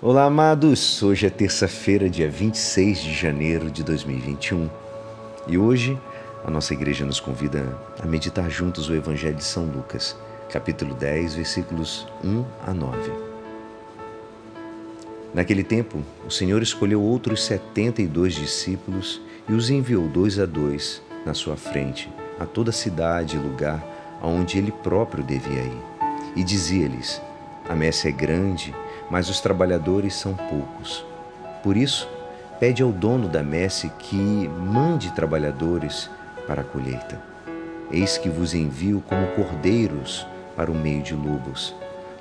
Olá, amados! Hoje é terça-feira, dia 26 de janeiro de 2021 e hoje a nossa igreja nos convida a meditar juntos o Evangelho de São Lucas, capítulo 10, versículos 1 a 9. Naquele tempo, o Senhor escolheu outros setenta e dois discípulos e os enviou dois a dois na sua frente a toda cidade e lugar aonde ele próprio devia ir. E dizia-lhes: A messe é grande mas os trabalhadores são poucos. Por isso, pede ao dono da messe que mande trabalhadores para a colheita. Eis que vos envio como cordeiros para o meio de lobos.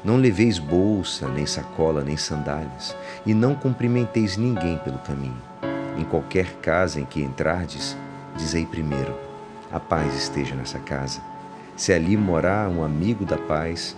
Não leveis bolsa, nem sacola, nem sandálias, e não cumprimenteis ninguém pelo caminho. Em qualquer casa em que entrardes, dizei primeiro: A paz esteja nessa casa. Se ali morar um amigo da paz,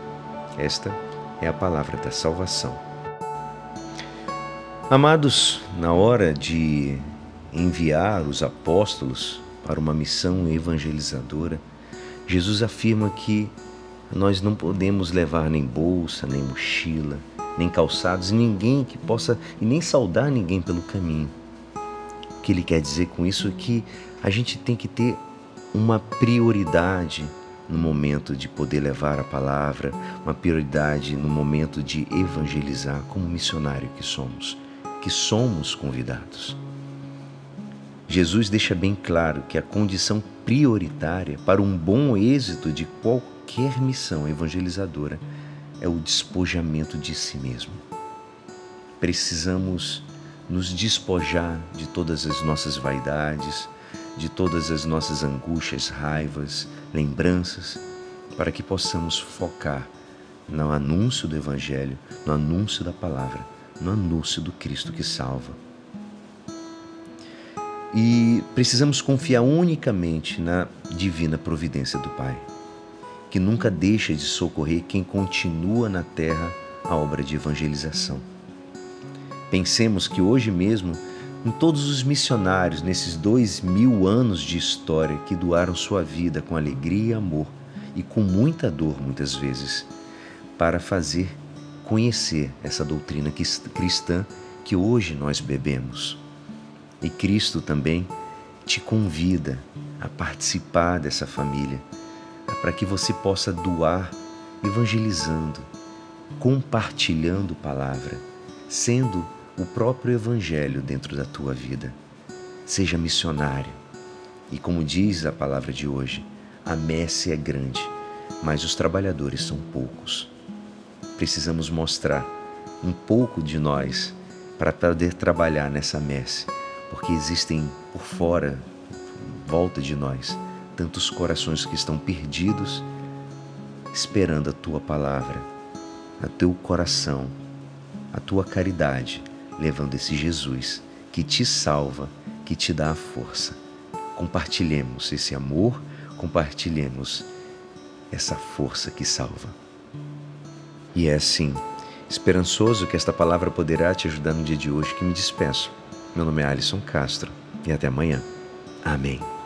Esta é a palavra da salvação. Amados, na hora de enviar os apóstolos para uma missão evangelizadora, Jesus afirma que nós não podemos levar nem bolsa, nem mochila, nem calçados, ninguém que possa e nem saudar ninguém pelo caminho. O que ele quer dizer com isso é que a gente tem que ter uma prioridade no momento de poder levar a palavra, uma prioridade no momento de evangelizar como missionário que somos, que somos convidados. Jesus deixa bem claro que a condição prioritária para um bom êxito de qualquer missão evangelizadora é o despojamento de si mesmo. Precisamos nos despojar de todas as nossas vaidades, de todas as nossas angústias, raivas, lembranças, para que possamos focar no anúncio do Evangelho, no anúncio da palavra, no anúncio do Cristo que salva. E precisamos confiar unicamente na divina providência do Pai, que nunca deixa de socorrer quem continua na terra a obra de evangelização. Pensemos que hoje mesmo em todos os missionários nesses dois mil anos de história que doaram sua vida com alegria e amor e com muita dor, muitas vezes, para fazer conhecer essa doutrina cristã que hoje nós bebemos. E Cristo também te convida a participar dessa família, para que você possa doar evangelizando, compartilhando palavra, sendo o próprio Evangelho dentro da tua vida. Seja missionário. E como diz a palavra de hoje, a messe é grande, mas os trabalhadores são poucos. Precisamos mostrar um pouco de nós para poder trabalhar nessa messe, porque existem por fora, em volta de nós, tantos corações que estão perdidos, esperando a tua palavra, a teu coração, a tua caridade levando esse Jesus que te salva, que te dá a força. Compartilhemos esse amor, compartilhemos essa força que salva. E é assim, esperançoso que esta palavra poderá te ajudar no dia de hoje que me despeço. Meu nome é Alisson Castro e até amanhã. Amém.